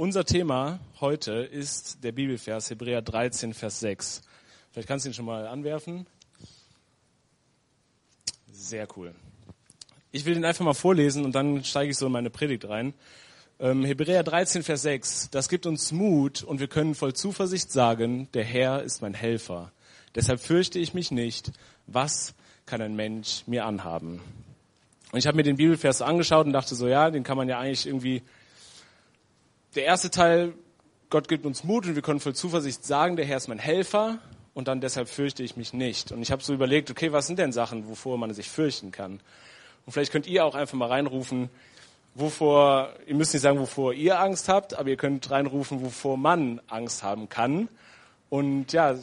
unser Thema heute ist der Bibelvers Hebräer 13, Vers 6. Vielleicht kannst du ihn schon mal anwerfen. Sehr cool. Ich will den einfach mal vorlesen und dann steige ich so in meine Predigt rein. Ähm, Hebräer 13, Vers 6. Das gibt uns Mut und wir können voll Zuversicht sagen, der Herr ist mein Helfer. Deshalb fürchte ich mich nicht. Was kann ein Mensch mir anhaben? Und ich habe mir den Bibelvers angeschaut und dachte so, ja, den kann man ja eigentlich irgendwie der erste Teil, Gott gibt uns Mut und wir können voll Zuversicht sagen, der Herr ist mein Helfer und dann deshalb fürchte ich mich nicht. Und ich habe so überlegt, okay, was sind denn Sachen, wovor man sich fürchten kann? Und vielleicht könnt ihr auch einfach mal reinrufen, wovor, ihr müsst nicht sagen, wovor ihr Angst habt, aber ihr könnt reinrufen, wovor man Angst haben kann. Und ja,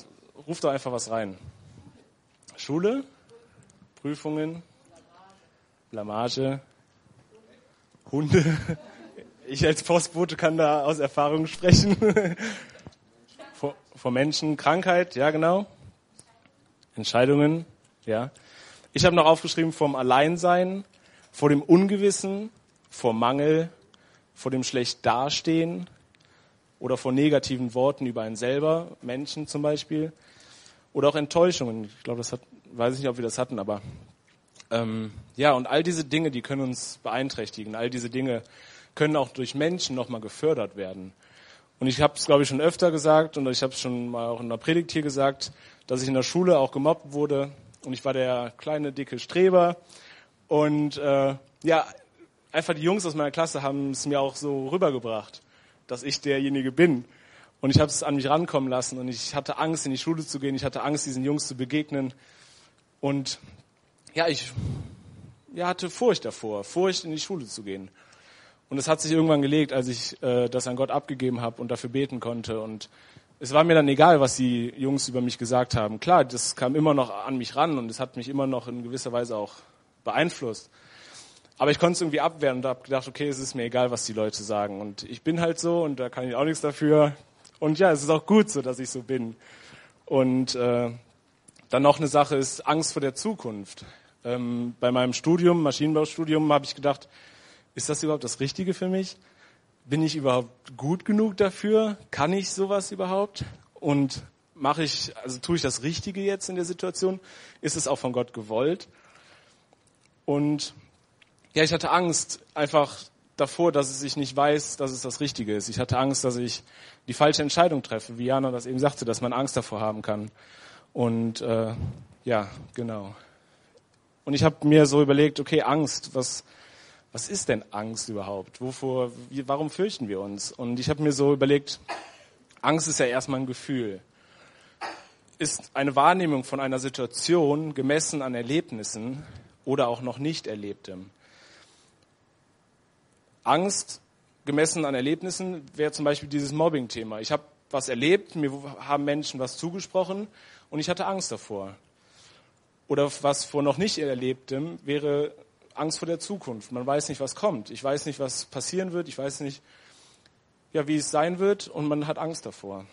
ruft doch einfach was rein. Schule, Prüfungen, Blamage, Hunde. Ich als Postbote kann da aus Erfahrung sprechen. vor, vor Menschen, Krankheit, ja genau. Entscheidungen, ja. Ich habe noch aufgeschrieben vom Alleinsein, vor dem Ungewissen, vor Mangel, vor dem schlecht dastehen oder vor negativen Worten über einen selber, Menschen zum Beispiel, oder auch Enttäuschungen. Ich glaube, das hat, weiß ich nicht, ob wir das hatten, aber ähm, ja, und all diese Dinge, die können uns beeinträchtigen. All diese Dinge können auch durch Menschen nochmal gefördert werden. Und ich habe es, glaube ich, schon öfter gesagt und ich habe es schon mal auch in der Predigt hier gesagt, dass ich in der Schule auch gemobbt wurde und ich war der kleine, dicke Streber. Und äh, ja, einfach die Jungs aus meiner Klasse haben es mir auch so rübergebracht, dass ich derjenige bin. Und ich habe es an mich rankommen lassen und ich hatte Angst, in die Schule zu gehen. Ich hatte Angst, diesen Jungs zu begegnen. Und ja, ich ja, hatte Furcht davor, Furcht, in die Schule zu gehen. Und es hat sich irgendwann gelegt, als ich äh, das an Gott abgegeben habe und dafür beten konnte. Und es war mir dann egal, was die Jungs über mich gesagt haben. Klar, das kam immer noch an mich ran und es hat mich immer noch in gewisser Weise auch beeinflusst. Aber ich konnte es irgendwie abwehren und habe gedacht, okay, es ist mir egal, was die Leute sagen. Und ich bin halt so und da kann ich auch nichts dafür. Und ja, es ist auch gut so, dass ich so bin. Und äh, dann noch eine Sache ist Angst vor der Zukunft. Ähm, bei meinem Studium, Maschinenbaustudium, habe ich gedacht, ist das überhaupt das Richtige für mich? Bin ich überhaupt gut genug dafür? Kann ich sowas überhaupt? Und mache ich, also tue ich das Richtige jetzt in der Situation? Ist es auch von Gott gewollt? Und ja, ich hatte Angst einfach davor, dass ich nicht weiß, dass es das Richtige ist. Ich hatte Angst, dass ich die falsche Entscheidung treffe, wie Jana das eben sagte, dass man Angst davor haben kann. Und äh, ja, genau. Und ich habe mir so überlegt, okay, Angst, was was ist denn Angst überhaupt? Wovor, wie, warum fürchten wir uns? Und ich habe mir so überlegt, Angst ist ja erstmal ein Gefühl. Ist eine Wahrnehmung von einer Situation gemessen an Erlebnissen oder auch noch nicht Erlebtem. Angst gemessen an Erlebnissen wäre zum Beispiel dieses Mobbing-Thema. Ich habe was erlebt, mir haben Menschen was zugesprochen und ich hatte Angst davor. Oder was vor noch nicht Erlebtem wäre Angst vor der Zukunft. Man weiß nicht, was kommt. Ich weiß nicht, was passieren wird. Ich weiß nicht, ja, wie es sein wird. Und man hat Angst davor.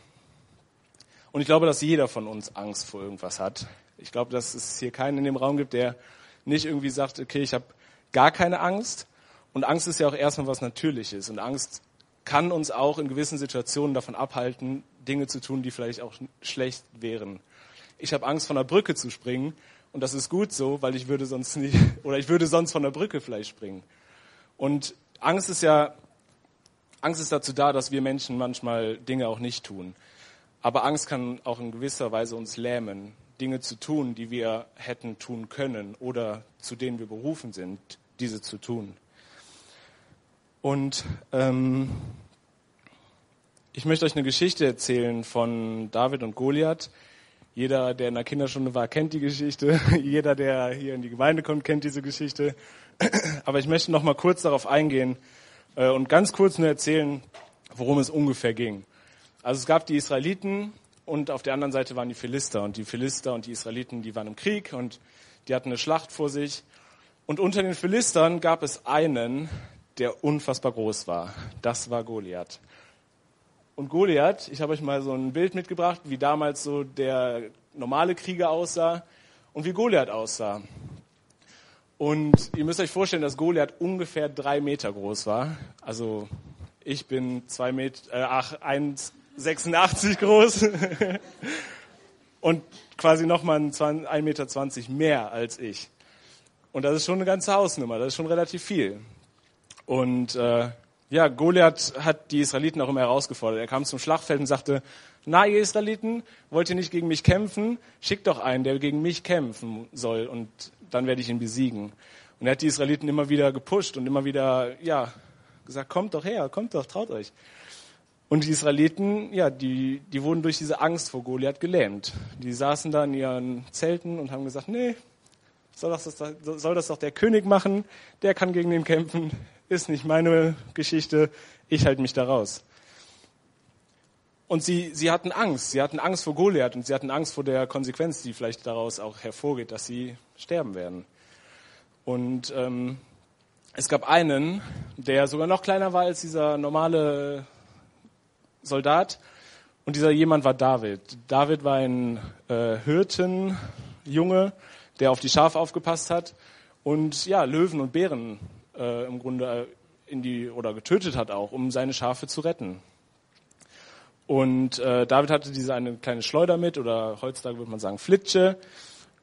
Und ich glaube, dass jeder von uns Angst vor irgendwas hat. Ich glaube, dass es hier keinen in dem Raum gibt, der nicht irgendwie sagt, okay, ich habe gar keine Angst. Und Angst ist ja auch erstmal was Natürliches. Und Angst kann uns auch in gewissen Situationen davon abhalten, Dinge zu tun, die vielleicht auch schlecht wären. Ich habe Angst, von der Brücke zu springen, und das ist gut so, weil ich würde sonst nicht, oder ich würde sonst von der Brücke vielleicht springen. Und Angst ist ja, Angst ist dazu da, dass wir Menschen manchmal Dinge auch nicht tun. Aber Angst kann auch in gewisser Weise uns lähmen, Dinge zu tun, die wir hätten tun können oder zu denen wir berufen sind, diese zu tun. Und ähm, ich möchte euch eine Geschichte erzählen von David und Goliath. Jeder, der in der Kinderstunde war, kennt die Geschichte. Jeder, der hier in die Gemeinde kommt, kennt diese Geschichte. Aber ich möchte noch mal kurz darauf eingehen äh, und ganz kurz nur erzählen, worum es ungefähr ging. Also es gab die Israeliten und auf der anderen Seite waren die Philister. Und die Philister und die Israeliten, die waren im Krieg und die hatten eine Schlacht vor sich. Und unter den Philistern gab es einen, der unfassbar groß war. Das war Goliath. Und Goliath, ich habe euch mal so ein Bild mitgebracht, wie damals so der normale Krieger aussah und wie Goliath aussah. Und ihr müsst euch vorstellen, dass Goliath ungefähr drei Meter groß war. Also Ich bin zwei Meter, äh, ach, 1,86 groß und quasi nochmal 1,20 Meter mehr als ich. Und das ist schon eine ganze Hausnummer, das ist schon relativ viel. Und äh, ja, Goliath hat die Israeliten auch immer herausgefordert. Er kam zum Schlachtfeld und sagte, na ihr Israeliten, wollt ihr nicht gegen mich kämpfen? Schickt doch einen, der gegen mich kämpfen soll und dann werde ich ihn besiegen. Und er hat die Israeliten immer wieder gepusht und immer wieder, ja, gesagt, kommt doch her, kommt doch, traut euch. Und die Israeliten, ja, die, die wurden durch diese Angst vor Goliath gelähmt. Die saßen da in ihren Zelten und haben gesagt, nee, soll das, soll das doch der König machen, der kann gegen den kämpfen, ist nicht meine Geschichte, ich halte mich da raus. Und sie, sie hatten Angst, sie hatten Angst vor Goliath und sie hatten Angst vor der Konsequenz, die vielleicht daraus auch hervorgeht, dass sie sterben werden. Und ähm, es gab einen, der sogar noch kleiner war als dieser normale Soldat. Und dieser jemand war David. David war ein äh, Hirtenjunge, der auf die Schafe aufgepasst hat und ja Löwen und Bären äh, im Grunde äh, in die oder getötet hat auch, um seine Schafe zu retten. Und äh, David hatte diese eine kleine Schleuder mit oder heutzutage würde man sagen Flitsche.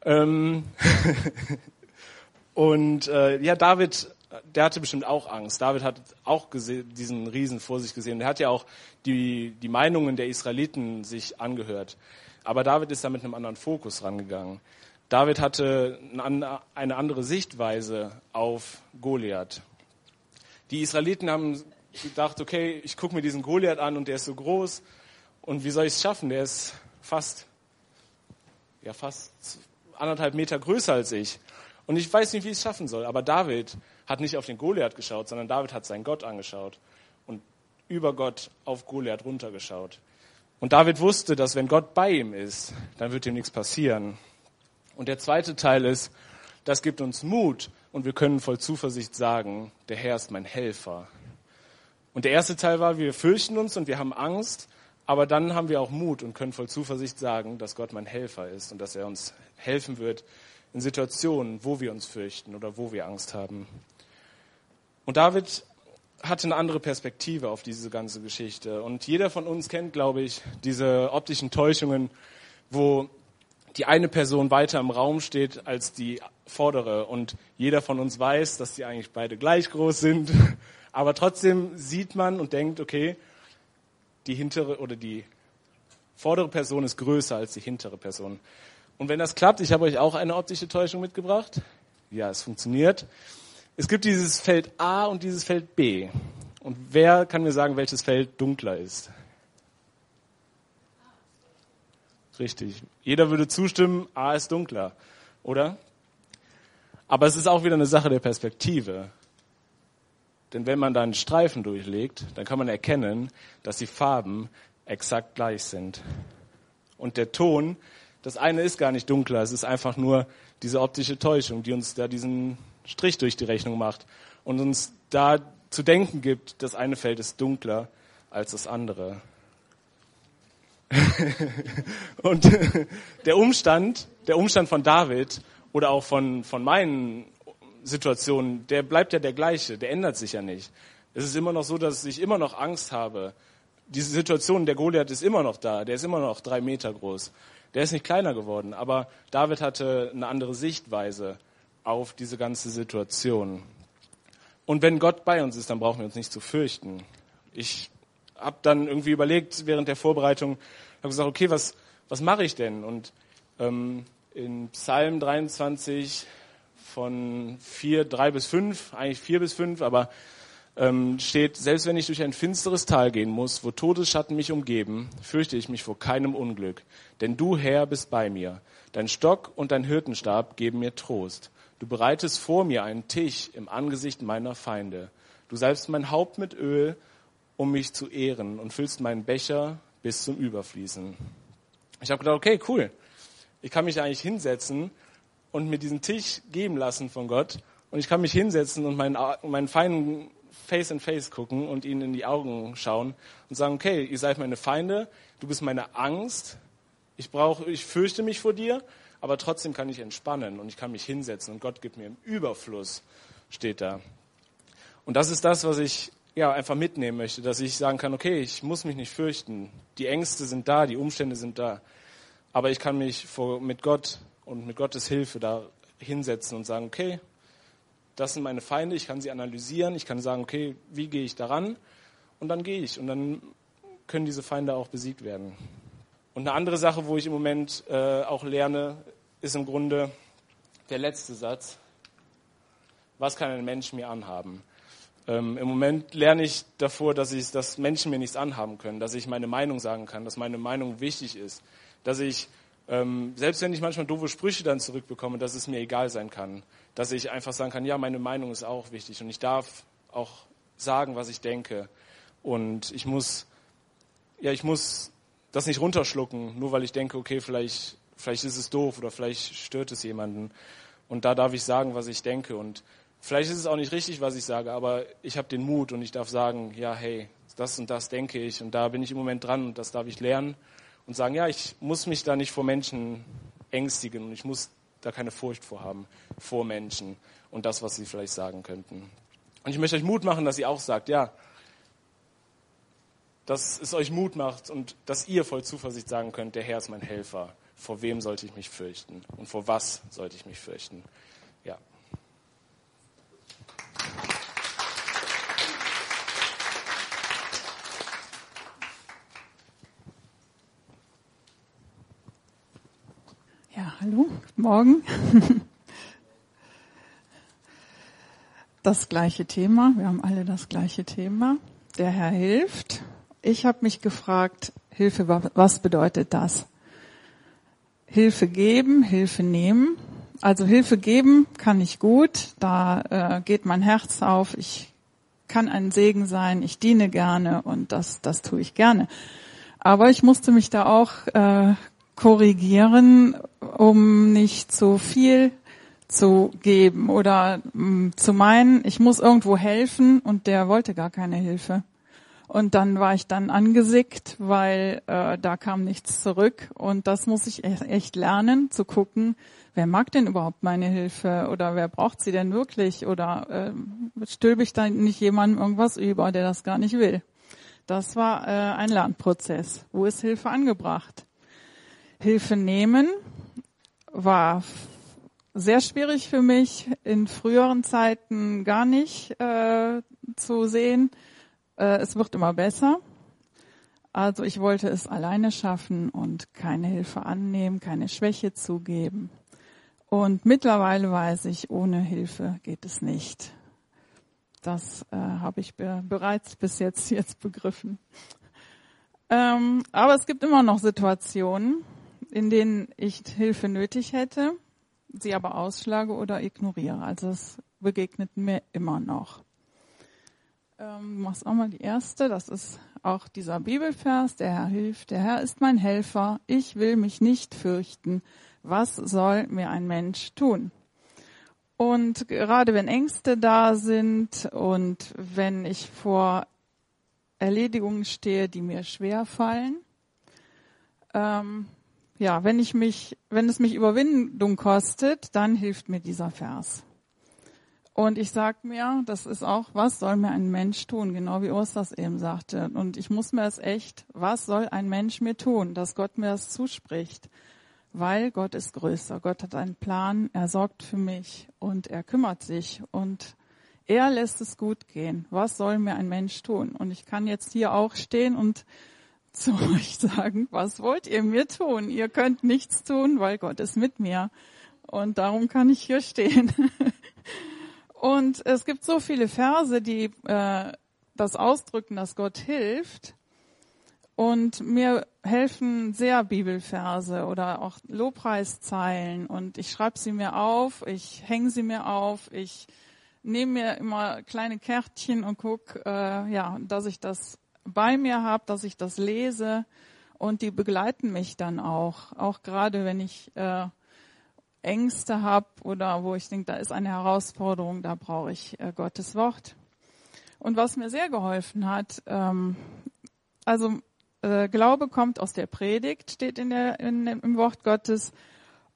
Ähm und äh, ja, David, der hatte bestimmt auch Angst. David hat auch diesen Riesen vor sich gesehen. Er hat ja auch die, die Meinungen der Israeliten sich angehört. Aber David ist da mit einem anderen Fokus rangegangen. David hatte eine andere Sichtweise auf Goliath. Die Israeliten haben gedacht, okay, ich gucke mir diesen Goliath an und der ist so groß und wie soll ich es schaffen? Der ist fast, ja fast anderthalb Meter größer als ich. Und ich weiß nicht, wie ich es schaffen soll. Aber David hat nicht auf den Goliath geschaut, sondern David hat seinen Gott angeschaut und über Gott auf Goliath runtergeschaut. Und David wusste, dass wenn Gott bei ihm ist, dann wird ihm nichts passieren. Und der zweite Teil ist, das gibt uns Mut und wir können voll Zuversicht sagen, der Herr ist mein Helfer. Und der erste Teil war, wir fürchten uns und wir haben Angst, aber dann haben wir auch Mut und können voll Zuversicht sagen, dass Gott mein Helfer ist und dass er uns helfen wird in Situationen, wo wir uns fürchten oder wo wir Angst haben. Und David hatte eine andere Perspektive auf diese ganze Geschichte. Und jeder von uns kennt, glaube ich, diese optischen Täuschungen, wo die eine Person weiter im Raum steht als die vordere. Und jeder von uns weiß, dass die eigentlich beide gleich groß sind. Aber trotzdem sieht man und denkt, okay, die hintere oder die vordere Person ist größer als die hintere Person. Und wenn das klappt, ich habe euch auch eine optische Täuschung mitgebracht. Ja, es funktioniert. Es gibt dieses Feld A und dieses Feld B. Und wer kann mir sagen, welches Feld dunkler ist? Richtig. Jeder würde zustimmen, A ist dunkler, oder? Aber es ist auch wieder eine Sache der Perspektive. Denn wenn man da einen Streifen durchlegt, dann kann man erkennen, dass die Farben exakt gleich sind. Und der Ton, das eine ist gar nicht dunkler, es ist einfach nur diese optische Täuschung, die uns da diesen Strich durch die Rechnung macht und uns da zu denken gibt, das eine Feld ist dunkler als das andere. und der Umstand, der Umstand von David oder auch von, von meinen Situationen, der bleibt ja der gleiche, der ändert sich ja nicht. Es ist immer noch so, dass ich immer noch Angst habe. Diese Situation, der Goliath ist immer noch da, der ist immer noch drei Meter groß. Der ist nicht kleiner geworden, aber David hatte eine andere Sichtweise auf diese ganze Situation. Und wenn Gott bei uns ist, dann brauchen wir uns nicht zu fürchten. Ich habe dann irgendwie überlegt während der Vorbereitung, habe gesagt, okay, was, was mache ich denn? Und ähm, in Psalm 23 von 4, 3 bis 5, eigentlich 4 bis 5, aber ähm, steht, selbst wenn ich durch ein finsteres Tal gehen muss, wo Todesschatten mich umgeben, fürchte ich mich vor keinem Unglück. Denn du, Herr, bist bei mir. Dein Stock und dein Hirtenstab geben mir Trost. Du bereitest vor mir einen Tisch im Angesicht meiner Feinde. Du salbst mein Haupt mit Öl, um mich zu ehren und füllst meinen Becher bis zum Überfließen. Ich habe gedacht, okay, cool. Ich kann mich eigentlich hinsetzen und mir diesen Tisch geben lassen von Gott. Und ich kann mich hinsetzen und meinen, meinen Feinden face in face gucken und ihnen in die Augen schauen und sagen, okay, ihr seid meine Feinde, du bist meine Angst, ich brauche, ich fürchte mich vor dir, aber trotzdem kann ich entspannen und ich kann mich hinsetzen und Gott gibt mir im Überfluss, steht da. Und das ist das, was ich ja, einfach mitnehmen möchte, dass ich sagen kann, okay, ich muss mich nicht fürchten. Die Ängste sind da, die Umstände sind da. Aber ich kann mich vor, mit Gott und mit Gottes Hilfe da hinsetzen und sagen, okay, das sind meine Feinde, ich kann sie analysieren, ich kann sagen, okay, wie gehe ich daran? Und dann gehe ich und dann können diese Feinde auch besiegt werden. Und eine andere Sache, wo ich im Moment äh, auch lerne, ist im Grunde der letzte Satz. Was kann ein Mensch mir anhaben? Ähm, Im Moment lerne ich davor, dass, ich, dass Menschen mir nichts anhaben können, dass ich meine Meinung sagen kann, dass meine Meinung wichtig ist, dass ich, ähm, selbst wenn ich manchmal doofe Sprüche dann zurückbekomme, dass es mir egal sein kann, dass ich einfach sagen kann, ja, meine Meinung ist auch wichtig und ich darf auch sagen, was ich denke. Und ich muss, ja, ich muss das nicht runterschlucken, nur weil ich denke, okay, vielleicht, vielleicht ist es doof oder vielleicht stört es jemanden. Und da darf ich sagen, was ich denke. Und vielleicht ist es auch nicht richtig, was ich sage, aber ich habe den Mut und ich darf sagen, ja, hey, das und das denke ich und da bin ich im Moment dran und das darf ich lernen und sagen, ja, ich muss mich da nicht vor Menschen ängstigen und ich muss da keine Furcht vor haben, vor Menschen und das, was sie vielleicht sagen könnten. Und ich möchte euch Mut machen, dass ihr auch sagt, ja, dass es euch Mut macht und dass ihr voll Zuversicht sagen könnt, der Herr ist mein Helfer. Vor wem sollte ich mich fürchten? Und vor was sollte ich mich fürchten? Ja. Hallo, guten Morgen. Das gleiche Thema, wir haben alle das gleiche Thema. Der Herr hilft. Ich habe mich gefragt, Hilfe, was bedeutet das? Hilfe geben, Hilfe nehmen. Also Hilfe geben kann ich gut, da äh, geht mein Herz auf, ich kann ein Segen sein, ich diene gerne und das, das tue ich gerne. Aber ich musste mich da auch äh, korrigieren, um nicht zu viel zu geben oder mm, zu meinen, ich muss irgendwo helfen und der wollte gar keine Hilfe. Und dann war ich dann angesickt, weil äh, da kam nichts zurück. Und das muss ich e-, echt lernen, zu gucken, wer mag denn überhaupt meine Hilfe oder wer braucht sie denn wirklich oder äh, stülpe ich da nicht jemandem irgendwas über, der das gar nicht will. Das war äh, ein Lernprozess. Wo ist Hilfe angebracht? Hilfe nehmen war sehr schwierig für mich, in früheren Zeiten gar nicht äh, zu sehen. Äh, es wird immer besser. Also ich wollte es alleine schaffen und keine Hilfe annehmen, keine Schwäche zugeben. Und mittlerweile weiß ich, ohne Hilfe geht es nicht. Das äh, habe ich be bereits bis jetzt jetzt begriffen. Ähm, aber es gibt immer noch Situationen, in denen ich Hilfe nötig hätte, sie aber ausschlage oder ignoriere. Also es begegnet mir immer noch. Ähm, machst auch mal die erste. Das ist auch dieser Bibelvers. Der Herr hilft. Der Herr ist mein Helfer. Ich will mich nicht fürchten. Was soll mir ein Mensch tun? Und gerade wenn Ängste da sind und wenn ich vor Erledigungen stehe, die mir schwer fallen, ähm, ja, wenn ich mich, wenn es mich Überwindung kostet, dann hilft mir dieser Vers. Und ich sag mir, das ist auch, was soll mir ein Mensch tun? Genau wie Urs das eben sagte. Und ich muss mir es echt, was soll ein Mensch mir tun? Dass Gott mir das zuspricht. Weil Gott ist größer. Gott hat einen Plan. Er sorgt für mich und er kümmert sich und er lässt es gut gehen. Was soll mir ein Mensch tun? Und ich kann jetzt hier auch stehen und zu euch sagen, was wollt ihr mir tun? Ihr könnt nichts tun, weil Gott ist mit mir. Und darum kann ich hier stehen. Und es gibt so viele Verse, die äh, das ausdrücken, dass Gott hilft. Und mir helfen sehr Bibelverse oder auch Lobpreiszeilen. Und ich schreibe sie mir auf, ich hänge sie mir auf, ich nehme mir immer kleine Kärtchen und guck, äh, ja, dass ich das bei mir habe, dass ich das lese und die begleiten mich dann auch, auch gerade wenn ich äh, Ängste habe oder wo ich denke, da ist eine Herausforderung, da brauche ich äh, Gottes Wort. Und was mir sehr geholfen hat, ähm, also äh, Glaube kommt aus der Predigt, steht in der, in, im Wort Gottes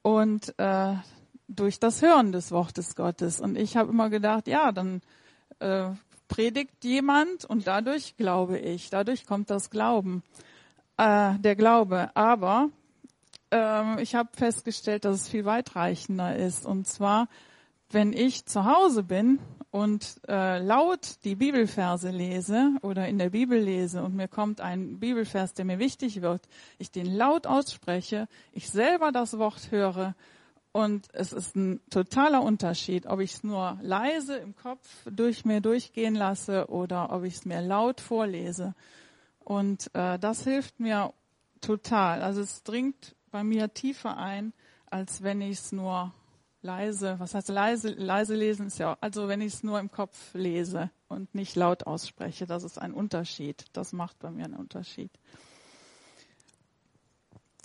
und äh, durch das Hören des Wortes Gottes. Und ich habe immer gedacht, ja, dann äh, predigt jemand und dadurch glaube ich, dadurch kommt das Glauben, äh, der Glaube. Aber äh, ich habe festgestellt, dass es viel weitreichender ist. Und zwar, wenn ich zu Hause bin und äh, laut die Bibelverse lese oder in der Bibel lese und mir kommt ein Bibelvers, der mir wichtig wird, ich den laut ausspreche, ich selber das Wort höre und es ist ein totaler Unterschied, ob ich es nur leise im Kopf durch mir durchgehen lasse oder ob ich es mir laut vorlese. Und äh, das hilft mir total. Also es dringt bei mir tiefer ein, als wenn ich es nur leise, was heißt leise, leise lesen ist ja, also wenn ich es nur im Kopf lese und nicht laut ausspreche, das ist ein Unterschied. Das macht bei mir einen Unterschied.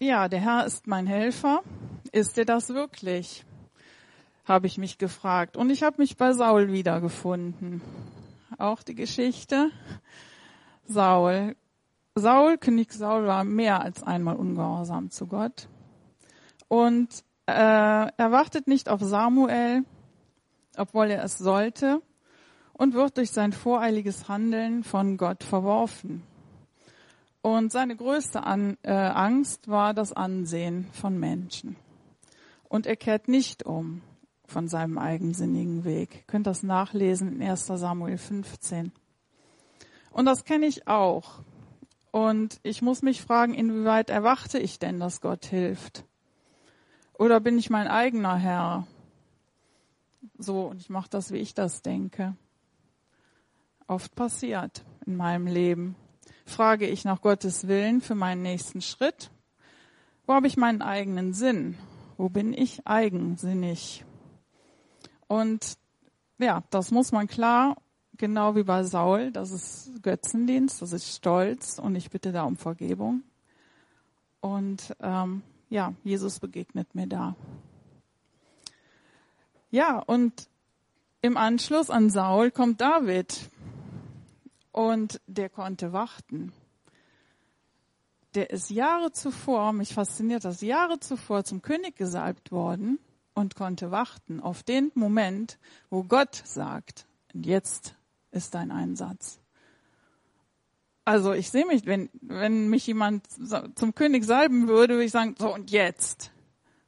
Ja, der Herr ist mein Helfer. Ist er das wirklich? Habe ich mich gefragt. Und ich habe mich bei Saul wiedergefunden. Auch die Geschichte. Saul. Saul, König Saul war mehr als einmal ungehorsam zu Gott. Und äh, er wartet nicht auf Samuel, obwohl er es sollte, und wird durch sein voreiliges Handeln von Gott verworfen. Und seine größte An äh, Angst war das Ansehen von Menschen. Und er kehrt nicht um von seinem eigensinnigen Weg. Ihr könnt das nachlesen in 1 Samuel 15. Und das kenne ich auch. Und ich muss mich fragen, inwieweit erwarte ich denn, dass Gott hilft? Oder bin ich mein eigener Herr? So, und ich mache das, wie ich das denke. Oft passiert in meinem Leben. Frage ich nach Gottes Willen für meinen nächsten Schritt? Wo habe ich meinen eigenen Sinn? Wo bin ich eigensinnig? Und ja, das muss man klar, genau wie bei Saul, das ist Götzendienst, das ist Stolz und ich bitte da um Vergebung. Und ähm, ja, Jesus begegnet mir da. Ja, und im Anschluss an Saul kommt David. Und der konnte warten. Der ist Jahre zuvor, mich fasziniert das, Jahre zuvor zum König gesalbt worden und konnte warten auf den Moment, wo Gott sagt, jetzt ist dein Einsatz. Also ich sehe mich, wenn, wenn mich jemand zum König salben würde, würde ich sagen, so und jetzt.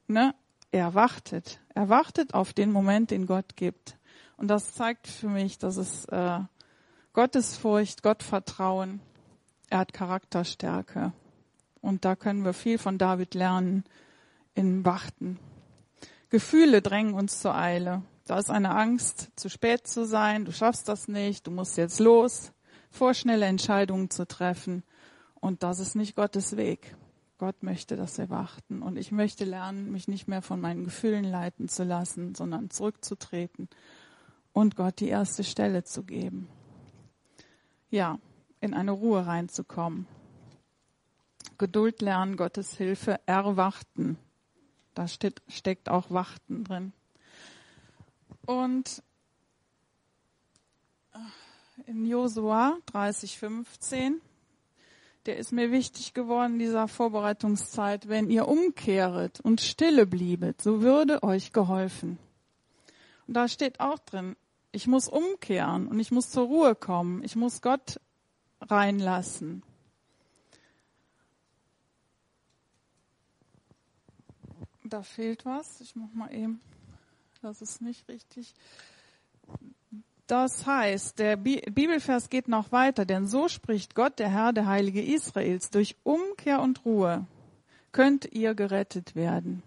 Ne? Er wartet. Er wartet auf den Moment, den Gott gibt. Und das zeigt für mich, dass es äh, Gottesfurcht, Gottvertrauen, er hat Charakterstärke. Und da können wir viel von David lernen in Warten. Gefühle drängen uns zur Eile. Da ist eine Angst, zu spät zu sein, du schaffst das nicht, du musst jetzt los vorschnelle Entscheidungen zu treffen. Und das ist nicht Gottes Weg. Gott möchte, dass wir warten. Und ich möchte lernen, mich nicht mehr von meinen Gefühlen leiten zu lassen, sondern zurückzutreten und Gott die erste Stelle zu geben. Ja, in eine Ruhe reinzukommen. Geduld lernen, Gottes Hilfe erwarten. Da steht, steckt auch Warten drin. Und in Josua 30,15. Der ist mir wichtig geworden dieser Vorbereitungszeit. Wenn ihr umkehret und stille bliebet, so würde euch geholfen. Und da steht auch drin, ich muss umkehren und ich muss zur Ruhe kommen. Ich muss Gott reinlassen. Da fehlt was. Ich mach mal eben. Das ist nicht richtig. Das heißt, der Bibelvers geht noch weiter, denn so spricht Gott, der Herr, der Heilige Israels, durch Umkehr und Ruhe könnt ihr gerettet werden.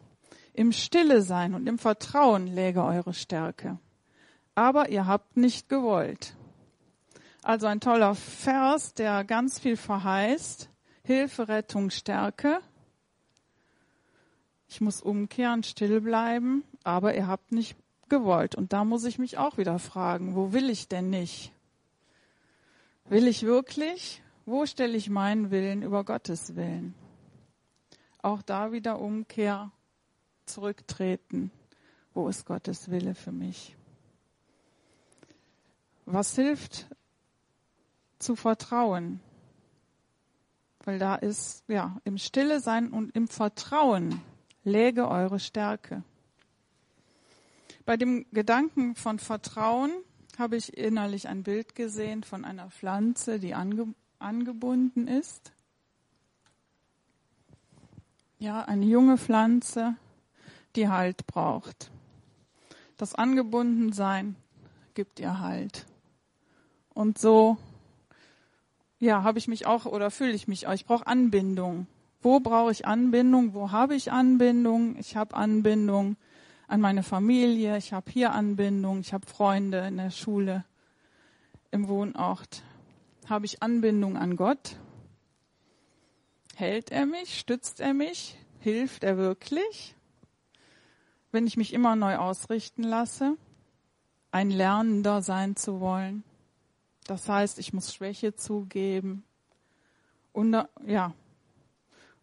Im Stille sein und im Vertrauen läge eure Stärke. Aber ihr habt nicht gewollt. Also ein toller Vers, der ganz viel verheißt. Hilfe, Rettung, Stärke. Ich muss umkehren, still bleiben, aber ihr habt nicht gewollt. Und da muss ich mich auch wieder fragen, wo will ich denn nicht? Will ich wirklich? Wo stelle ich meinen Willen über Gottes Willen? Auch da wieder Umkehr, zurücktreten. Wo ist Gottes Wille für mich? Was hilft zu vertrauen? Weil da ist, ja, im Stille sein und im Vertrauen läge eure Stärke. Bei dem Gedanken von Vertrauen habe ich innerlich ein Bild gesehen von einer Pflanze, die ange angebunden ist. Ja, eine junge Pflanze, die Halt braucht. Das Angebundensein gibt ihr Halt. Und so, ja, habe ich mich auch oder fühle ich mich auch. Ich brauche Anbindung. Wo brauche ich Anbindung? Wo habe ich Anbindung? Ich habe Anbindung an meine Familie. Ich habe hier Anbindung. Ich habe Freunde in der Schule, im Wohnort. Habe ich Anbindung an Gott? Hält er mich? Stützt er mich? Hilft er wirklich? Wenn ich mich immer neu ausrichten lasse, ein Lernender sein zu wollen. Das heißt, ich muss Schwäche zugeben. Und, ja.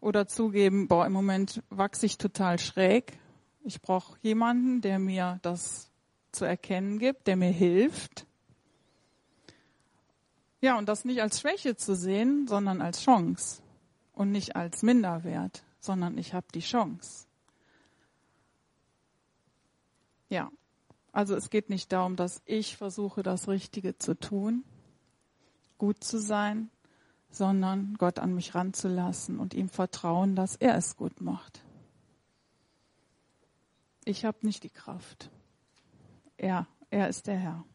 Oder zugeben, boah, im Moment wachse ich total schräg. Ich brauche jemanden, der mir das zu erkennen gibt, der mir hilft. Ja, und das nicht als Schwäche zu sehen, sondern als Chance. Und nicht als Minderwert, sondern ich habe die Chance. Ja, also es geht nicht darum, dass ich versuche, das Richtige zu tun, gut zu sein, sondern Gott an mich ranzulassen und ihm vertrauen, dass er es gut macht. Ich habe nicht die Kraft. Er, er ist der Herr.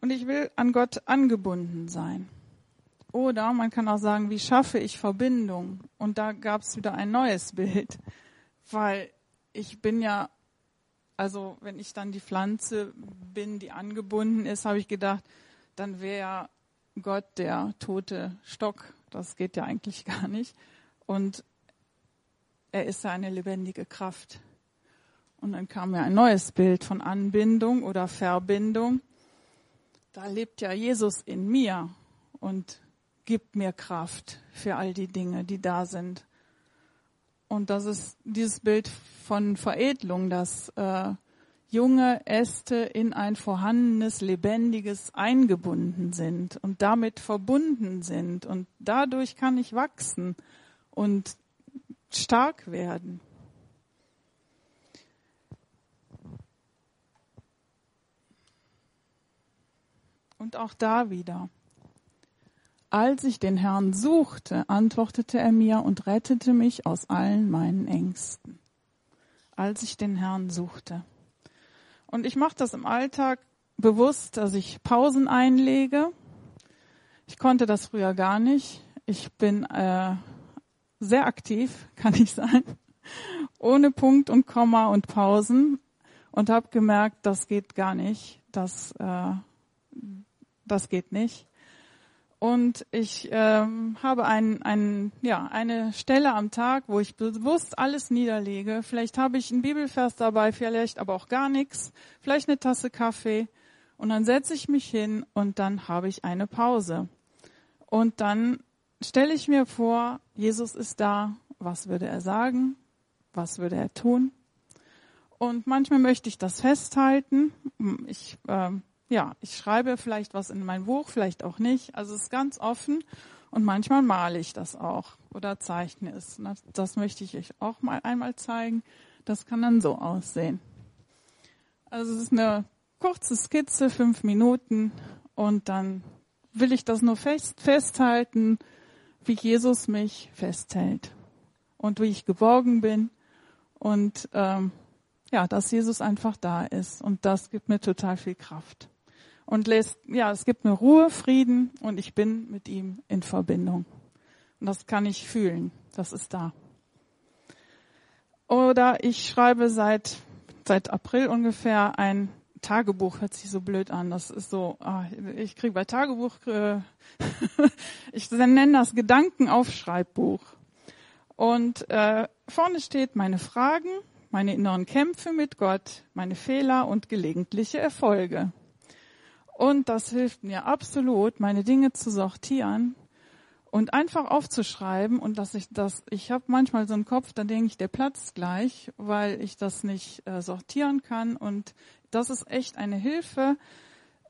Und ich will an Gott angebunden sein. Oder man kann auch sagen, wie schaffe ich Verbindung? Und da gab es wieder ein neues Bild, weil ich bin ja, also wenn ich dann die Pflanze bin, die angebunden ist, habe ich gedacht, dann wäre Gott der tote Stock. Das geht ja eigentlich gar nicht. Und er ist ja eine lebendige Kraft. Und dann kam ja ein neues Bild von Anbindung oder Verbindung. Da lebt ja Jesus in mir und gibt mir Kraft für all die Dinge, die da sind. Und das ist dieses Bild von Veredelung, dass äh, junge Äste in ein vorhandenes, lebendiges eingebunden sind und damit verbunden sind. Und dadurch kann ich wachsen und stark werden. Und auch da wieder. Als ich den Herrn suchte, antwortete er mir und rettete mich aus allen meinen Ängsten. Als ich den Herrn suchte. Und ich mache das im Alltag bewusst, dass ich Pausen einlege. Ich konnte das früher gar nicht. Ich bin äh, sehr aktiv, kann ich sein, ohne Punkt und Komma und Pausen und habe gemerkt, das geht gar nicht, das, äh, das geht nicht. Und ich ähm, habe ein, ein, ja, eine Stelle am Tag, wo ich bewusst alles niederlege. Vielleicht habe ich einen Bibelvers dabei, vielleicht aber auch gar nichts. Vielleicht eine Tasse Kaffee. Und dann setze ich mich hin und dann habe ich eine Pause. Und dann stelle ich mir vor, Jesus ist da, was würde er sagen, was würde er tun. Und manchmal möchte ich das festhalten. Ich, äh, ja, ich schreibe vielleicht was in mein Buch, vielleicht auch nicht. Also es ist ganz offen. Und manchmal male ich das auch oder zeichne es. Das, möchte ich euch auch mal einmal zeigen. Das kann dann so aussehen. Also es ist eine kurze Skizze, fünf Minuten. Und dann will ich das nur fest, festhalten, wie Jesus mich festhält und wie ich geborgen bin und ähm, ja, dass Jesus einfach da ist und das gibt mir total viel Kraft und lässt ja, es gibt mir Ruhe, Frieden und ich bin mit ihm in Verbindung und das kann ich fühlen, das ist da. Oder ich schreibe seit seit April ungefähr ein Tagebuch hört sich so blöd an. Das ist so, ah, ich kriege bei Tagebuch, äh, ich nenne das Gedankenaufschreibbuch. Und äh, vorne steht meine Fragen, meine inneren Kämpfe mit Gott, meine Fehler und gelegentliche Erfolge. Und das hilft mir absolut, meine Dinge zu sortieren und einfach aufzuschreiben und dass ich das, ich habe manchmal so einen Kopf, da denke ich, der platzt gleich, weil ich das nicht äh, sortieren kann. Und das ist echt eine Hilfe,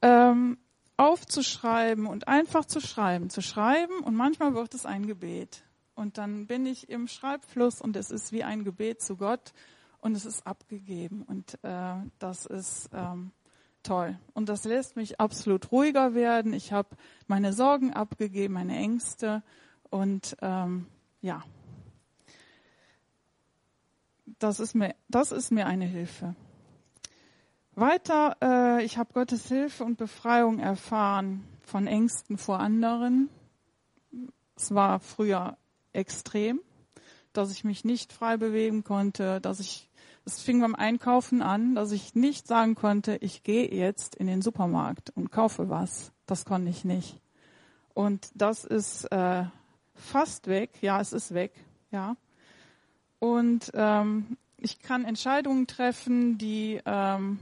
ähm, aufzuschreiben und einfach zu schreiben, zu schreiben und manchmal wird es ein Gebet. Und dann bin ich im Schreibfluss und es ist wie ein Gebet zu Gott und es ist abgegeben. Und äh, das ist ähm, toll. Und das lässt mich absolut ruhiger werden. Ich habe meine Sorgen abgegeben, meine Ängste und ähm, ja, das ist mir, das ist mir eine Hilfe. Weiter, äh, ich habe Gottes Hilfe und Befreiung erfahren von Ängsten vor anderen. Es war früher extrem, dass ich mich nicht frei bewegen konnte, dass ich, es fing beim Einkaufen an, dass ich nicht sagen konnte, ich gehe jetzt in den Supermarkt und kaufe was. Das konnte ich nicht. Und das ist äh, fast weg. Ja, es ist weg. Ja. Und ähm, ich kann Entscheidungen treffen, die ähm,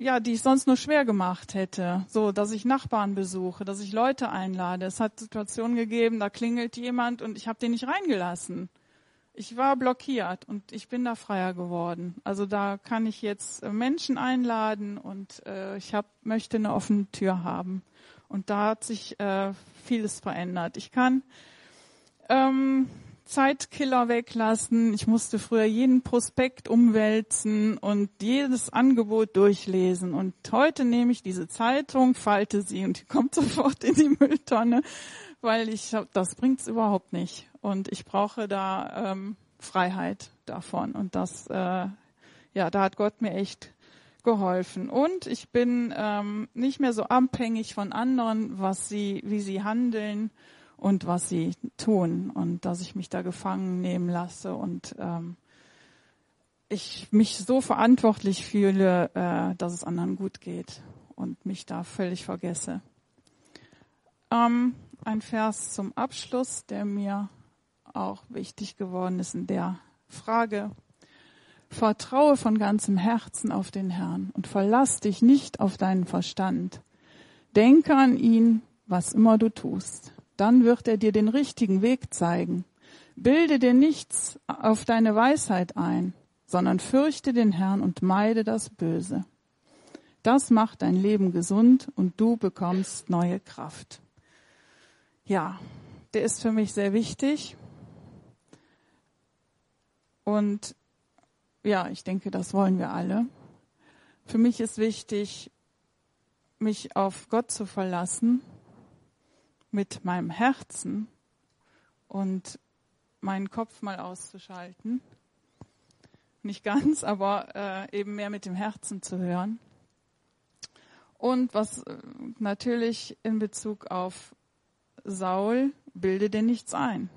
ja, die ich sonst nur schwer gemacht hätte. So, dass ich Nachbarn besuche, dass ich Leute einlade. Es hat Situationen gegeben, da klingelt jemand und ich habe den nicht reingelassen. Ich war blockiert und ich bin da freier geworden. Also da kann ich jetzt äh, Menschen einladen und äh, ich hab, möchte eine offene Tür haben. Und da hat sich äh, vieles verändert. Ich kann ähm, Zeitkiller weglassen. Ich musste früher jeden Prospekt umwälzen und jedes Angebot durchlesen. Und heute nehme ich diese Zeitung, falte sie und die kommt sofort in die Mülltonne, weil ich das bringt's überhaupt nicht. Und ich brauche da ähm, Freiheit davon. Und das, äh, ja, da hat Gott mir echt geholfen. Und ich bin ähm, nicht mehr so abhängig von anderen, was sie, wie sie handeln und was sie tun und dass ich mich da gefangen nehmen lasse und ähm, ich mich so verantwortlich fühle, äh, dass es anderen gut geht und mich da völlig vergesse. Ähm, ein Vers zum Abschluss, der mir auch wichtig geworden ist in der Frage. Vertraue von ganzem Herzen auf den Herrn und verlass dich nicht auf deinen Verstand. Denke an ihn, was immer du tust dann wird er dir den richtigen Weg zeigen. Bilde dir nichts auf deine Weisheit ein, sondern fürchte den Herrn und meide das Böse. Das macht dein Leben gesund und du bekommst neue Kraft. Ja, der ist für mich sehr wichtig. Und ja, ich denke, das wollen wir alle. Für mich ist wichtig, mich auf Gott zu verlassen mit meinem Herzen und meinen Kopf mal auszuschalten. Nicht ganz, aber äh, eben mehr mit dem Herzen zu hören. Und was äh, natürlich in Bezug auf Saul, bilde dir nichts ein.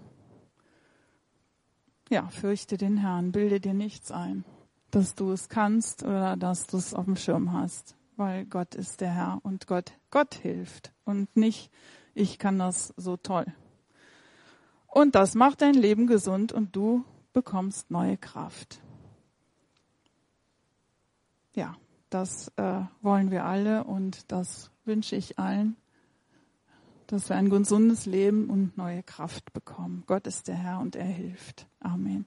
Ja, fürchte den Herrn, bilde dir nichts ein, dass du es kannst oder dass du es auf dem Schirm hast, weil Gott ist der Herr und Gott, Gott hilft und nicht ich kann das so toll. Und das macht dein Leben gesund und du bekommst neue Kraft. Ja, das äh, wollen wir alle und das wünsche ich allen, dass wir ein gesundes Leben und neue Kraft bekommen. Gott ist der Herr und er hilft. Amen.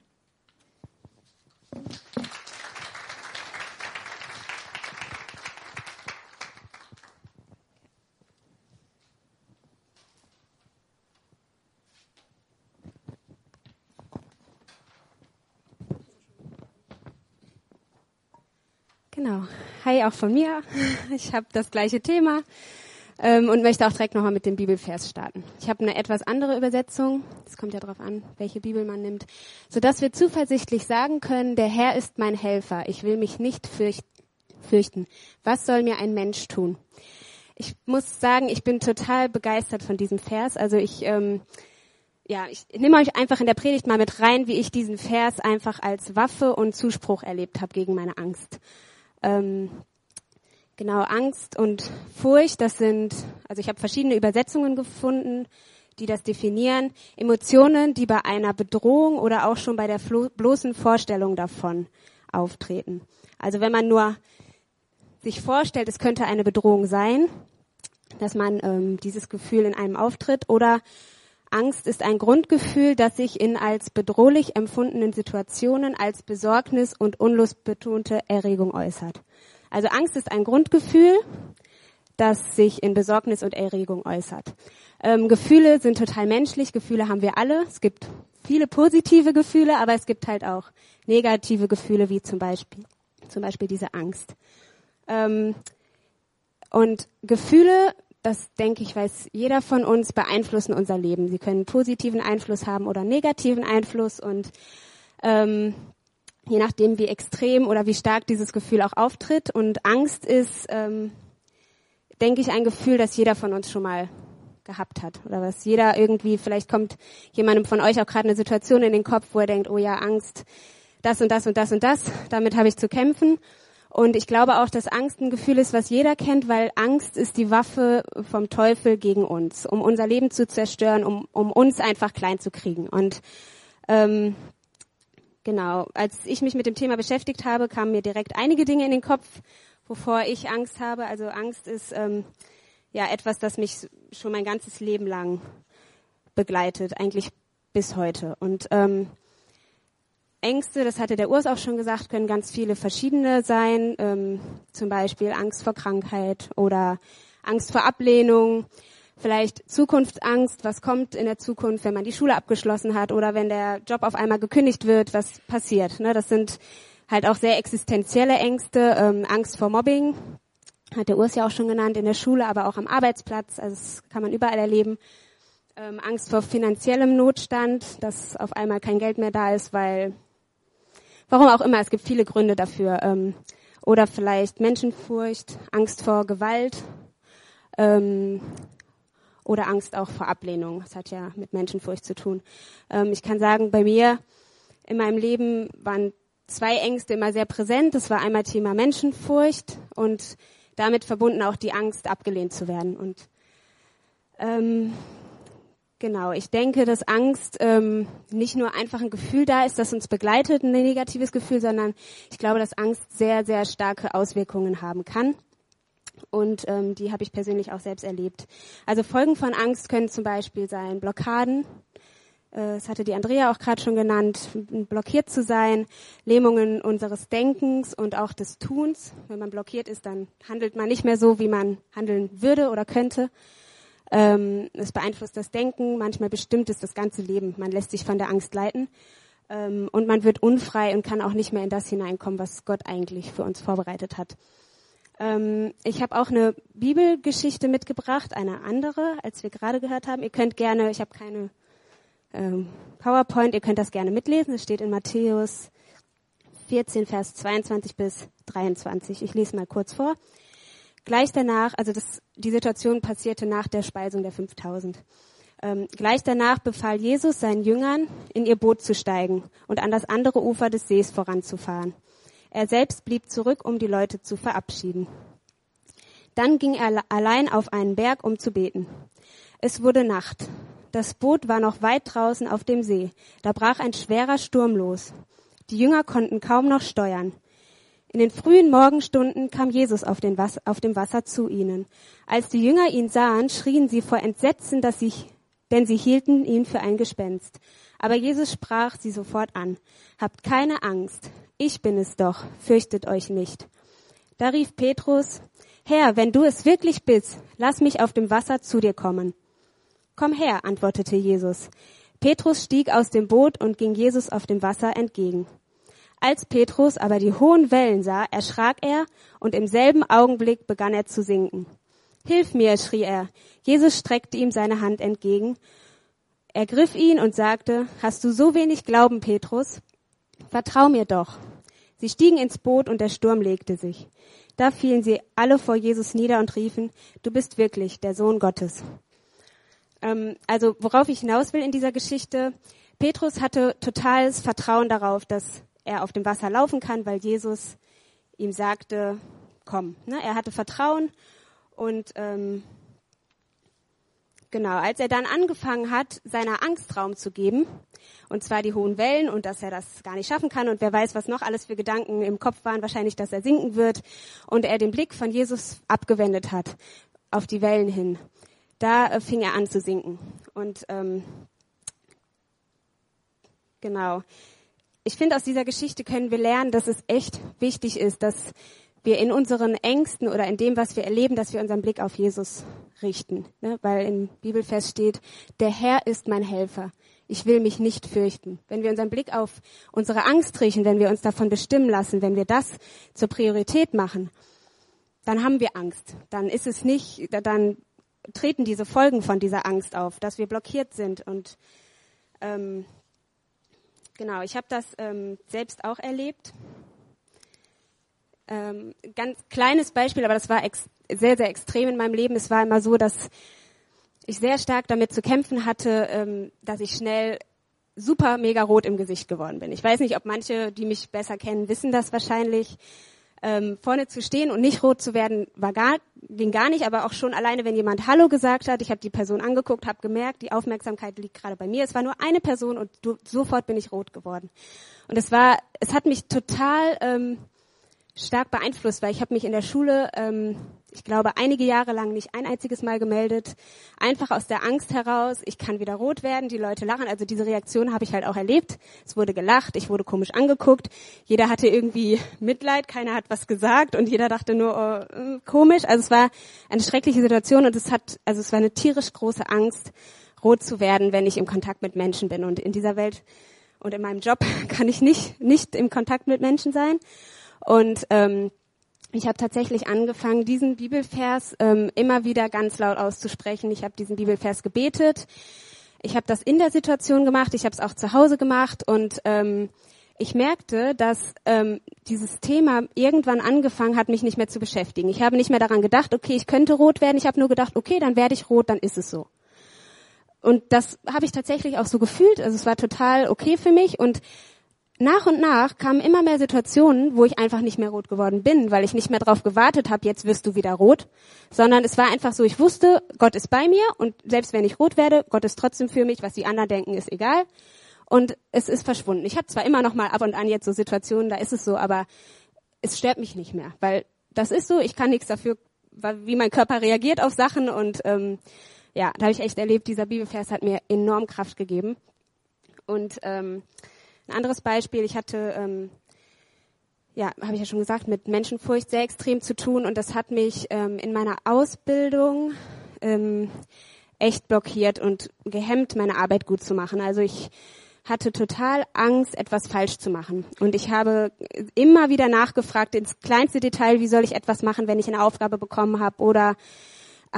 Genau. Hi auch von mir. Ich habe das gleiche Thema ähm, und möchte auch direkt nochmal mit dem Bibelvers starten. Ich habe eine etwas andere Übersetzung. Es kommt ja darauf an, welche Bibel man nimmt, sodass wir zuversichtlich sagen können: Der Herr ist mein Helfer. Ich will mich nicht fürchten. Was soll mir ein Mensch tun? Ich muss sagen, ich bin total begeistert von diesem Vers. Also ich ähm, ja, ich nehme euch einfach in der Predigt mal mit rein, wie ich diesen Vers einfach als Waffe und Zuspruch erlebt habe gegen meine Angst. Ähm, genau, Angst und Furcht, das sind, also ich habe verschiedene Übersetzungen gefunden, die das definieren. Emotionen, die bei einer Bedrohung oder auch schon bei der bloßen Vorstellung davon auftreten. Also wenn man nur sich vorstellt, es könnte eine Bedrohung sein, dass man ähm, dieses Gefühl in einem auftritt oder Angst ist ein Grundgefühl, das sich in als bedrohlich empfundenen Situationen als Besorgnis und unlustbetonte Erregung äußert. Also Angst ist ein Grundgefühl, das sich in Besorgnis und Erregung äußert. Ähm, Gefühle sind total menschlich, Gefühle haben wir alle. Es gibt viele positive Gefühle, aber es gibt halt auch negative Gefühle, wie zum Beispiel, zum Beispiel diese Angst. Ähm, und Gefühle, das denke ich, weiß jeder von uns, beeinflussen unser Leben. Sie können positiven Einfluss haben oder negativen Einfluss und ähm, je nachdem, wie extrem oder wie stark dieses Gefühl auch auftritt. Und Angst ist, ähm, denke ich, ein Gefühl, das jeder von uns schon mal gehabt hat oder was jeder irgendwie, vielleicht kommt jemandem von euch auch gerade eine Situation in den Kopf, wo er denkt, oh ja, Angst, das und das und das und das, damit habe ich zu kämpfen. Und ich glaube auch, dass Angst ein Gefühl ist, was jeder kennt, weil Angst ist die Waffe vom Teufel gegen uns, um unser Leben zu zerstören, um, um uns einfach klein zu kriegen. Und ähm, genau, als ich mich mit dem Thema beschäftigt habe, kamen mir direkt einige Dinge in den Kopf, wovor ich Angst habe. Also Angst ist ähm, ja etwas, das mich schon mein ganzes Leben lang begleitet, eigentlich bis heute. Und ähm, Ängste, das hatte der Urs auch schon gesagt, können ganz viele verschiedene sein. Ähm, zum Beispiel Angst vor Krankheit oder Angst vor Ablehnung, vielleicht Zukunftsangst, was kommt in der Zukunft, wenn man die Schule abgeschlossen hat oder wenn der Job auf einmal gekündigt wird, was passiert. Ne? Das sind halt auch sehr existenzielle Ängste, ähm, Angst vor Mobbing, hat der Urs ja auch schon genannt, in der Schule, aber auch am Arbeitsplatz, also das kann man überall erleben. Ähm, Angst vor finanziellem Notstand, dass auf einmal kein Geld mehr da ist, weil, warum auch immer, es gibt viele Gründe dafür. Ähm, oder vielleicht Menschenfurcht, Angst vor Gewalt ähm, oder Angst auch vor Ablehnung. Das hat ja mit Menschenfurcht zu tun. Ähm, ich kann sagen, bei mir in meinem Leben waren zwei Ängste immer sehr präsent. Das war einmal Thema Menschenfurcht und damit verbunden auch die Angst, abgelehnt zu werden. Und ähm, genau, ich denke, dass Angst ähm, nicht nur einfach ein Gefühl da ist, das uns begleitet, ein negatives Gefühl, sondern ich glaube, dass Angst sehr, sehr starke Auswirkungen haben kann. Und ähm, die habe ich persönlich auch selbst erlebt. Also Folgen von Angst können zum Beispiel sein Blockaden, äh, das hatte die Andrea auch gerade schon genannt, blockiert zu sein, Lähmungen unseres Denkens und auch des Tuns. Wenn man blockiert ist, dann handelt man nicht mehr so, wie man handeln würde oder könnte. Ähm, es beeinflusst das Denken, manchmal bestimmt es das ganze Leben. Man lässt sich von der Angst leiten ähm, und man wird unfrei und kann auch nicht mehr in das hineinkommen, was Gott eigentlich für uns vorbereitet hat. Ähm, ich habe auch eine Bibelgeschichte mitgebracht, eine andere, als wir gerade gehört haben. Ihr könnt gerne, ich habe keine ähm, PowerPoint. Ihr könnt das gerne mitlesen. Es steht in Matthäus 14, Vers 22 bis 23. Ich lese mal kurz vor. Gleich danach, also das, die Situation passierte nach der Speisung der 5000. Ähm, gleich danach befahl Jesus seinen Jüngern, in ihr Boot zu steigen und an das andere Ufer des Sees voranzufahren. Er selbst blieb zurück, um die Leute zu verabschieden. Dann ging er allein auf einen Berg, um zu beten. Es wurde Nacht. Das Boot war noch weit draußen auf dem See. Da brach ein schwerer Sturm los. Die Jünger konnten kaum noch steuern. In den frühen Morgenstunden kam Jesus auf, Wasser, auf, dem Wasser zu ihnen. Als die Jünger ihn sahen, schrien sie vor Entsetzen, dass sie, denn sie hielten ihn für ein Gespenst. Aber Jesus sprach sie sofort an. Habt keine Angst. Ich bin es doch. Fürchtet euch nicht. Da rief Petrus, Herr, wenn du es wirklich bist, lass mich auf dem Wasser zu dir kommen. Komm her, antwortete Jesus. Petrus stieg aus dem Boot und ging Jesus auf dem Wasser entgegen. Als Petrus aber die hohen Wellen sah, erschrak er und im selben Augenblick begann er zu sinken. Hilf mir, schrie er. Jesus streckte ihm seine Hand entgegen. Er griff ihn und sagte, hast du so wenig Glauben, Petrus? Vertrau mir doch. Sie stiegen ins Boot und der Sturm legte sich. Da fielen sie alle vor Jesus nieder und riefen, du bist wirklich der Sohn Gottes. Ähm, also worauf ich hinaus will in dieser Geschichte, Petrus hatte totales Vertrauen darauf, dass er auf dem Wasser laufen kann, weil Jesus ihm sagte, komm. Ne? Er hatte Vertrauen und ähm, genau, als er dann angefangen hat, seiner Angst Raum zu geben, und zwar die hohen Wellen und dass er das gar nicht schaffen kann und wer weiß, was noch alles für Gedanken im Kopf waren, wahrscheinlich, dass er sinken wird und er den Blick von Jesus abgewendet hat auf die Wellen hin da äh, fing er an zu sinken. Und ähm, genau. Ich finde, aus dieser Geschichte können wir lernen, dass es echt wichtig ist, dass wir in unseren Ängsten oder in dem, was wir erleben, dass wir unseren Blick auf Jesus richten. Ne? Weil im Bibelfest steht, der Herr ist mein Helfer. Ich will mich nicht fürchten. Wenn wir unseren Blick auf unsere Angst richten, wenn wir uns davon bestimmen lassen, wenn wir das zur Priorität machen, dann haben wir Angst. Dann ist es nicht, dann treten diese Folgen von dieser Angst auf, dass wir blockiert sind. Und ähm, genau, ich habe das ähm, selbst auch erlebt. Ähm, ganz kleines Beispiel, aber das war sehr, sehr extrem in meinem Leben. Es war immer so, dass ich sehr stark damit zu kämpfen hatte, ähm, dass ich schnell super mega rot im Gesicht geworden bin. Ich weiß nicht, ob manche, die mich besser kennen, wissen das wahrscheinlich. Ähm, vorne zu stehen und nicht rot zu werden, war gar, ging gar nicht, aber auch schon alleine, wenn jemand Hallo gesagt hat, ich habe die Person angeguckt, habe gemerkt, die Aufmerksamkeit liegt gerade bei mir. Es war nur eine Person und du, sofort bin ich rot geworden. Und es war, es hat mich total ähm, stark beeinflusst, weil ich habe mich in der Schule, ähm, ich glaube, einige Jahre lang nicht ein einziges Mal gemeldet. Einfach aus der Angst heraus, ich kann wieder rot werden, die Leute lachen. Also diese Reaktion habe ich halt auch erlebt. Es wurde gelacht, ich wurde komisch angeguckt. Jeder hatte irgendwie Mitleid, keiner hat was gesagt und jeder dachte nur, oh, äh, komisch. Also es war eine schreckliche Situation und es hat, also es war eine tierisch große Angst, rot zu werden, wenn ich im Kontakt mit Menschen bin. Und in dieser Welt und in meinem Job kann ich nicht, nicht im Kontakt mit Menschen sein. Und ähm, ich habe tatsächlich angefangen, diesen Bibelvers ähm, immer wieder ganz laut auszusprechen. Ich habe diesen Bibelvers gebetet. Ich habe das in der Situation gemacht. Ich habe es auch zu Hause gemacht und ähm, ich merkte, dass ähm, dieses Thema irgendwann angefangen hat, mich nicht mehr zu beschäftigen. Ich habe nicht mehr daran gedacht, okay, ich könnte rot werden. Ich habe nur gedacht, okay, dann werde ich rot, dann ist es so. Und das habe ich tatsächlich auch so gefühlt. Also es war total okay für mich und nach und nach kamen immer mehr Situationen, wo ich einfach nicht mehr rot geworden bin, weil ich nicht mehr darauf gewartet habe, jetzt wirst du wieder rot, sondern es war einfach so, ich wusste, Gott ist bei mir und selbst wenn ich rot werde, Gott ist trotzdem für mich, was die anderen denken, ist egal. Und es ist verschwunden. Ich habe zwar immer noch mal ab und an jetzt so Situationen, da ist es so, aber es stört mich nicht mehr, weil das ist so, ich kann nichts dafür, wie mein Körper reagiert auf Sachen und ähm, ja, da habe ich echt erlebt, dieser Bibelvers hat mir enorm Kraft gegeben. Und ähm, ein anderes Beispiel, ich hatte, ähm, ja, habe ich ja schon gesagt, mit Menschenfurcht sehr extrem zu tun und das hat mich ähm, in meiner Ausbildung ähm, echt blockiert und gehemmt, meine Arbeit gut zu machen. Also ich hatte total Angst, etwas falsch zu machen. Und ich habe immer wieder nachgefragt ins kleinste Detail, wie soll ich etwas machen, wenn ich eine Aufgabe bekommen habe oder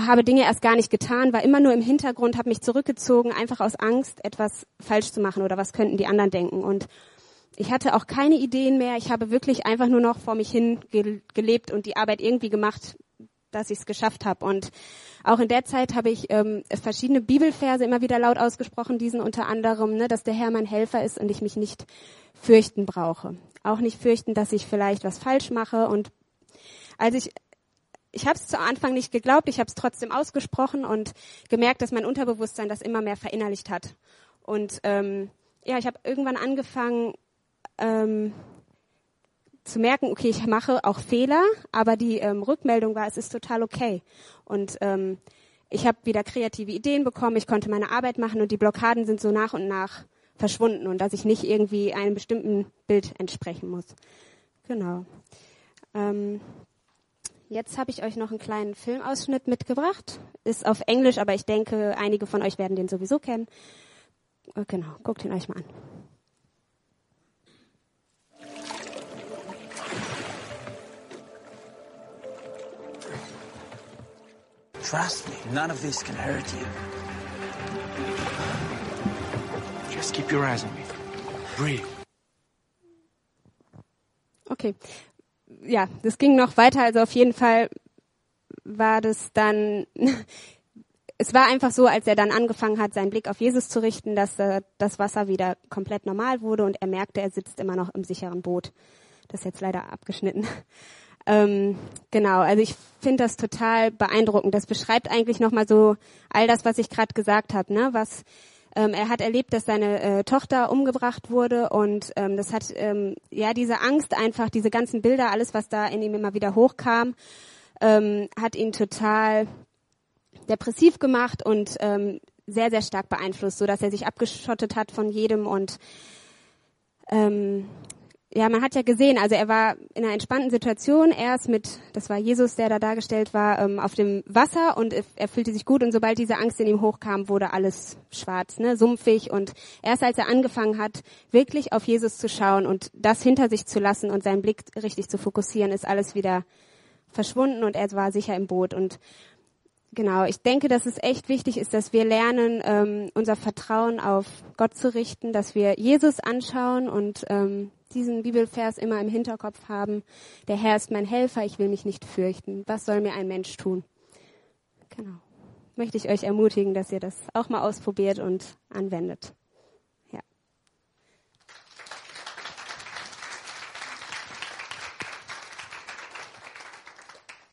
habe Dinge erst gar nicht getan, war immer nur im Hintergrund, habe mich zurückgezogen, einfach aus Angst, etwas falsch zu machen oder was könnten die anderen denken. Und ich hatte auch keine Ideen mehr. Ich habe wirklich einfach nur noch vor mich hin gelebt und die Arbeit irgendwie gemacht, dass ich es geschafft habe. Und auch in der Zeit habe ich ähm, verschiedene Bibelverse immer wieder laut ausgesprochen, diesen unter anderem, ne, dass der Herr mein Helfer ist und ich mich nicht fürchten brauche. Auch nicht fürchten, dass ich vielleicht was falsch mache. Und als ich ich habe es zu Anfang nicht geglaubt, ich habe es trotzdem ausgesprochen und gemerkt, dass mein Unterbewusstsein das immer mehr verinnerlicht hat. Und ähm, ja, ich habe irgendwann angefangen ähm, zu merken, okay, ich mache auch Fehler, aber die ähm, Rückmeldung war, es ist total okay. Und ähm, ich habe wieder kreative Ideen bekommen, ich konnte meine Arbeit machen und die Blockaden sind so nach und nach verschwunden und dass ich nicht irgendwie einem bestimmten Bild entsprechen muss. Genau. Ähm, Jetzt habe ich euch noch einen kleinen Filmausschnitt mitgebracht. Ist auf Englisch, aber ich denke, einige von euch werden den sowieso kennen. Äh, genau, guckt ihn euch mal an. Trust me, none of this can hurt you. Just keep your eyes on me. Breathe. Okay, ja, das ging noch weiter. Also auf jeden Fall war das dann, es war einfach so, als er dann angefangen hat, seinen Blick auf Jesus zu richten, dass äh, das Wasser wieder komplett normal wurde und er merkte, er sitzt immer noch im sicheren Boot. Das ist jetzt leider abgeschnitten. Ähm, genau, also ich finde das total beeindruckend. Das beschreibt eigentlich nochmal so all das, was ich gerade gesagt habe, ne? was ähm, er hat erlebt, dass seine äh, Tochter umgebracht wurde und ähm, das hat ähm, ja diese Angst einfach, diese ganzen Bilder, alles was da in ihm immer wieder hochkam, ähm, hat ihn total depressiv gemacht und ähm, sehr sehr stark beeinflusst, so dass er sich abgeschottet hat von jedem und ähm, ja, man hat ja gesehen, also er war in einer entspannten Situation erst mit, das war Jesus, der da dargestellt war, ähm, auf dem Wasser und er fühlte sich gut und sobald diese Angst in ihm hochkam, wurde alles schwarz, ne, sumpfig und erst als er angefangen hat, wirklich auf Jesus zu schauen und das hinter sich zu lassen und seinen Blick richtig zu fokussieren, ist alles wieder verschwunden und er war sicher im Boot. Und genau, ich denke, dass es echt wichtig ist, dass wir lernen, ähm, unser Vertrauen auf Gott zu richten, dass wir Jesus anschauen und ähm, diesen Bibelvers immer im Hinterkopf haben. Der Herr ist mein Helfer, ich will mich nicht fürchten. Was soll mir ein Mensch tun? Genau. Möchte ich euch ermutigen, dass ihr das auch mal ausprobiert und anwendet.